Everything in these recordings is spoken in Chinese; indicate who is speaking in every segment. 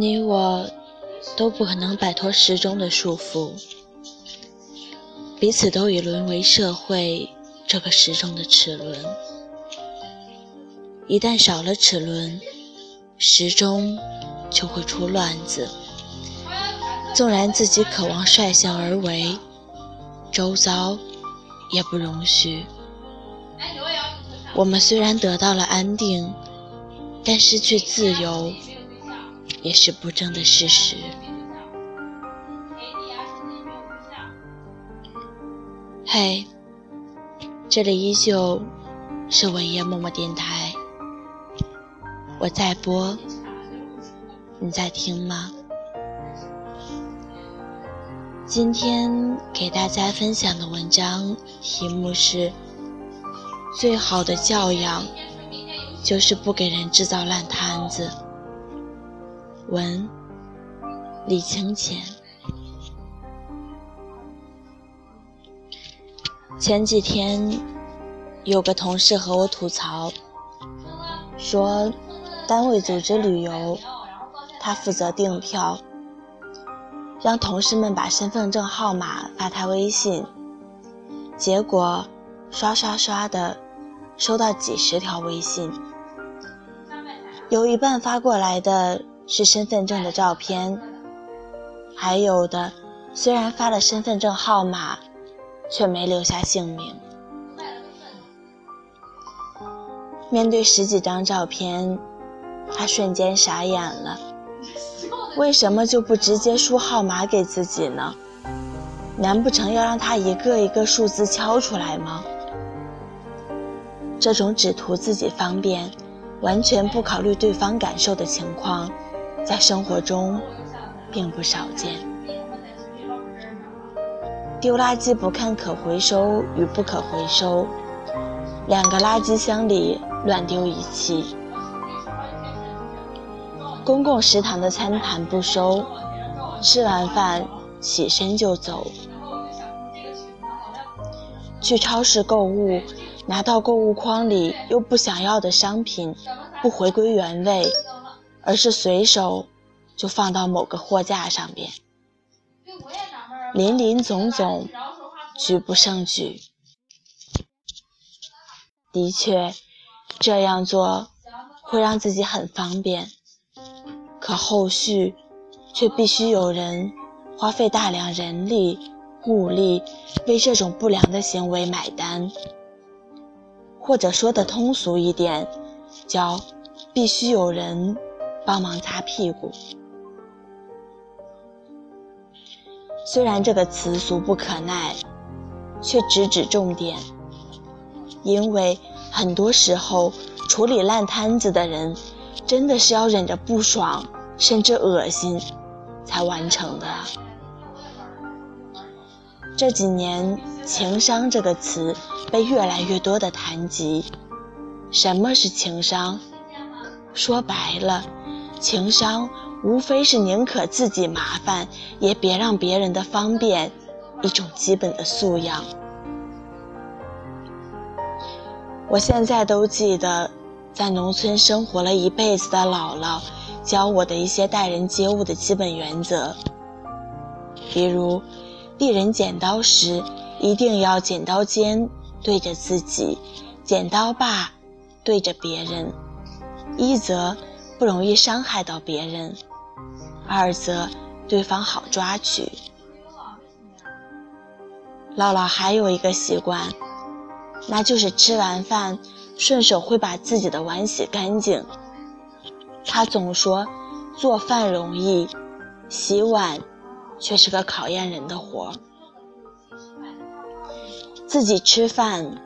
Speaker 1: 你我都不可能摆脱时钟的束缚，彼此都已沦为社会这个时钟的齿轮。一旦少了齿轮，时钟就会出乱子。纵然自己渴望率性而为，周遭也不容许。我们虽然得到了安定，但失去自由也是不争的事实。嘿，这里依旧是文夜默默电台。我在播，你在听吗？今天给大家分享的文章题目是：最好的教养就是不给人制造烂摊子。文：李清浅。前几天有个同事和我吐槽，说。单位组织旅游，他负责订票，让同事们把身份证号码发他微信，结果刷刷刷的收到几十条微信，有一半发过来的是身份证的照片，还有的虽然发了身份证号码，却没留下姓名。面对十几张照片。他瞬间傻眼了，为什么就不直接输号码给自己呢？难不成要让他一个一个数字敲出来吗？这种只图自己方便，完全不考虑对方感受的情况，在生活中并不少见。丢垃圾不看可回收与不可回收，两个垃圾箱里乱丢一气。公共食堂的餐盘不收，吃完饭起身就走。去超市购物，拿到购物筐里又不想要的商品，不回归原位，而是随手就放到某个货架上边。林林总总，举不胜举。的确，这样做会让自己很方便。可后续，却必须有人花费大量人力物力为这种不良的行为买单，或者说的通俗一点，叫必须有人帮忙擦屁股。虽然这个词俗不可耐，却直指重点，因为很多时候处理烂摊子的人，真的是要忍着不爽。甚至恶心，才完成的。这几年，“情商”这个词被越来越多的谈及。什么是情商？说白了，情商无非是宁可自己麻烦，也别让别人的方便，一种基本的素养。我现在都记得，在农村生活了一辈子的姥姥。教我的一些待人接物的基本原则，比如，递人剪刀时，一定要剪刀尖对着自己，剪刀把对着别人，一则不容易伤害到别人，二则对方好抓取。姥姥还有一个习惯，那就是吃完饭顺手会把自己的碗洗干净。他总说，做饭容易，洗碗却是个考验人的活。自己吃饭，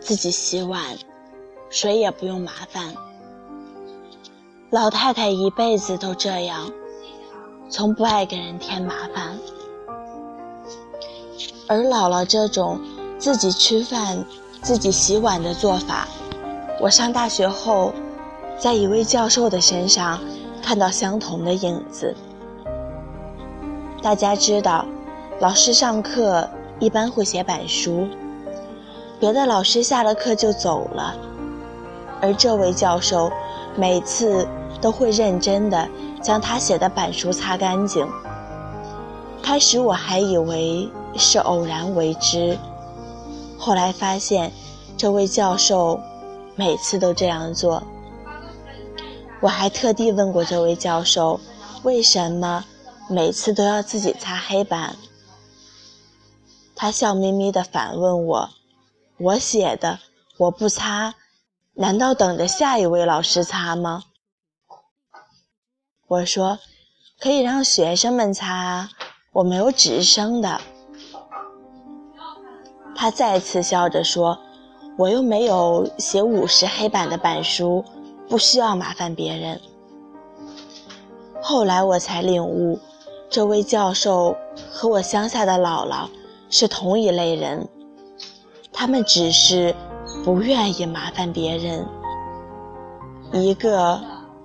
Speaker 1: 自己洗碗，谁也不用麻烦。老太太一辈子都这样，从不爱给人添麻烦。而姥姥这种自己吃饭、自己洗碗的做法，我上大学后。在一位教授的身上看到相同的影子。大家知道，老师上课一般会写板书，别的老师下了课就走了，而这位教授每次都会认真的将他写的板书擦干净。开始我还以为是偶然为之，后来发现这位教授每次都这样做。我还特地问过这位教授，为什么每次都要自己擦黑板？他笑眯眯地反问我：“我写的，我不擦，难道等着下一位老师擦吗？”我说：“可以让学生们擦，我没有纸生的。”他再次笑着说：“我又没有写五十黑板的板书。”不需要麻烦别人。后来我才领悟，这位教授和我乡下的姥姥是同一类人，他们只是不愿意麻烦别人。一个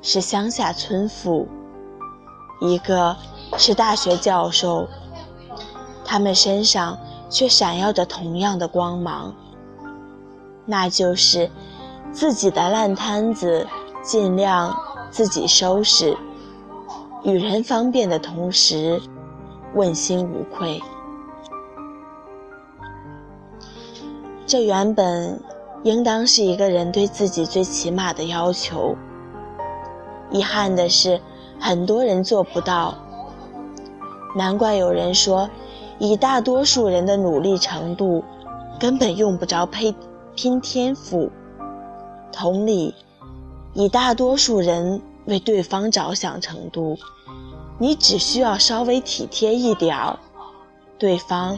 Speaker 1: 是乡下村妇，一个是大学教授，他们身上却闪耀着同样的光芒，那就是。自己的烂摊子尽量自己收拾，与人方便的同时，问心无愧。这原本应当是一个人对自己最起码的要求。遗憾的是，很多人做不到。难怪有人说，以大多数人的努力程度，根本用不着拼拼天赋。同理，以大多数人为对方着想程度，你只需要稍微体贴一点儿，对方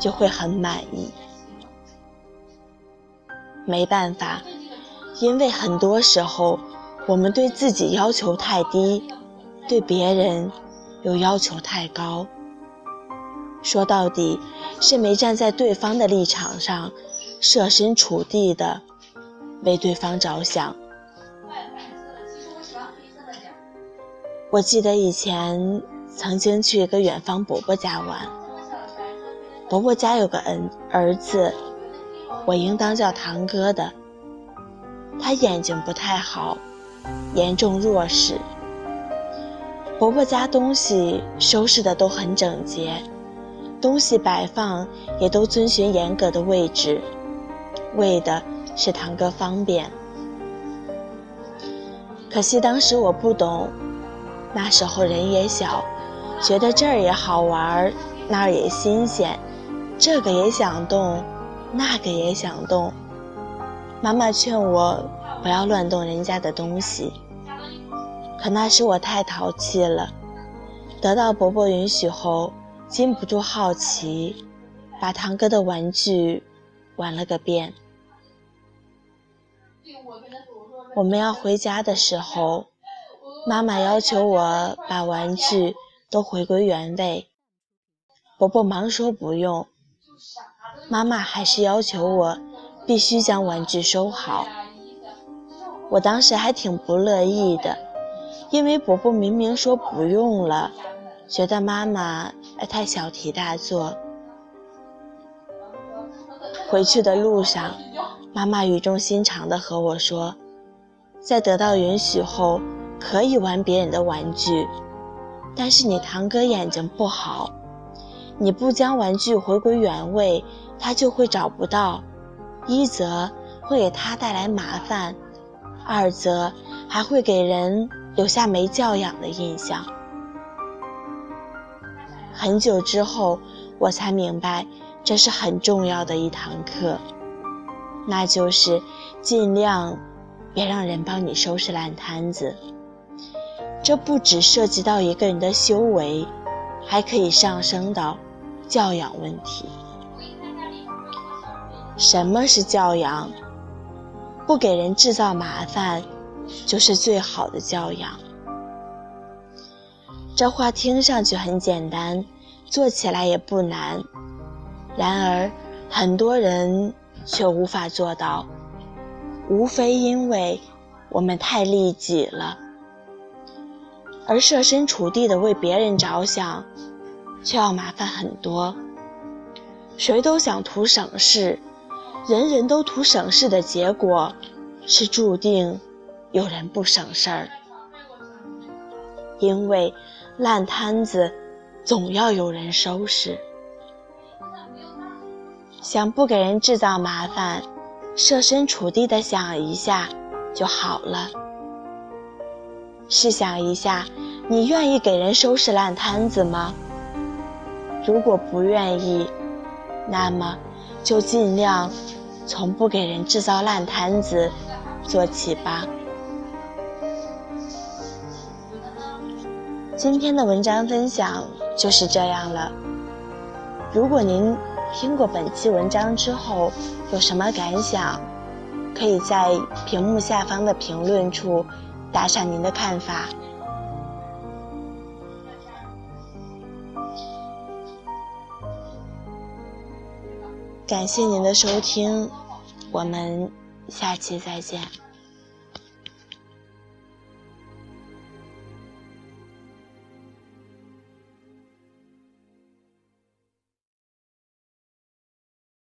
Speaker 1: 就会很满意。没办法，因为很多时候我们对自己要求太低，对别人又要求太高。说到底，是没站在对方的立场上，设身处地的。为对方着想。我记得以前曾经去一个远方伯伯家玩，伯伯家有个儿儿子，我应当叫堂哥的。他眼睛不太好，严重弱势。伯伯家东西收拾的都很整洁，东西摆放也都遵循严格的位置，为的。是堂哥方便，可惜当时我不懂，那时候人也小，觉得这儿也好玩，那儿也新鲜，这个也想动，那个也想动。妈妈劝我不要乱动人家的东西，可那时我太淘气了，得到伯伯允许后，禁不住好奇，把堂哥的玩具玩了个遍。我们要回家的时候，妈妈要求我把玩具都回归原位。伯伯忙说不用，妈妈还是要求我必须将玩具收好。我当时还挺不乐意的，因为伯伯明明说不用了，觉得妈妈太小题大做。回去的路上。妈妈语重心长地和我说：“在得到允许后，可以玩别人的玩具，但是你堂哥眼睛不好，你不将玩具回归原位，他就会找不到，一则会给他带来麻烦，二则还会给人留下没教养的印象。”很久之后，我才明白，这是很重要的一堂课。那就是尽量别让人帮你收拾烂摊子。这不只涉及到一个人的修为，还可以上升到教养问题。什么是教养？不给人制造麻烦，就是最好的教养。这话听上去很简单，做起来也不难。然而，很多人。却无法做到，无非因为我们太利己了，而设身处地的为别人着想，却要麻烦很多。谁都想图省事，人人都图省事的结果，是注定有人不省事儿。因为烂摊子总要有人收拾。想不给人制造麻烦，设身处地的想一下就好了。试想一下，你愿意给人收拾烂摊子吗？如果不愿意，那么就尽量从不给人制造烂摊子做起吧。今天的文章分享就是这样了。如果您听过本期文章之后有什么感想，可以在屏幕下方的评论处打上您的看法。感谢您的收听，我们下期再见。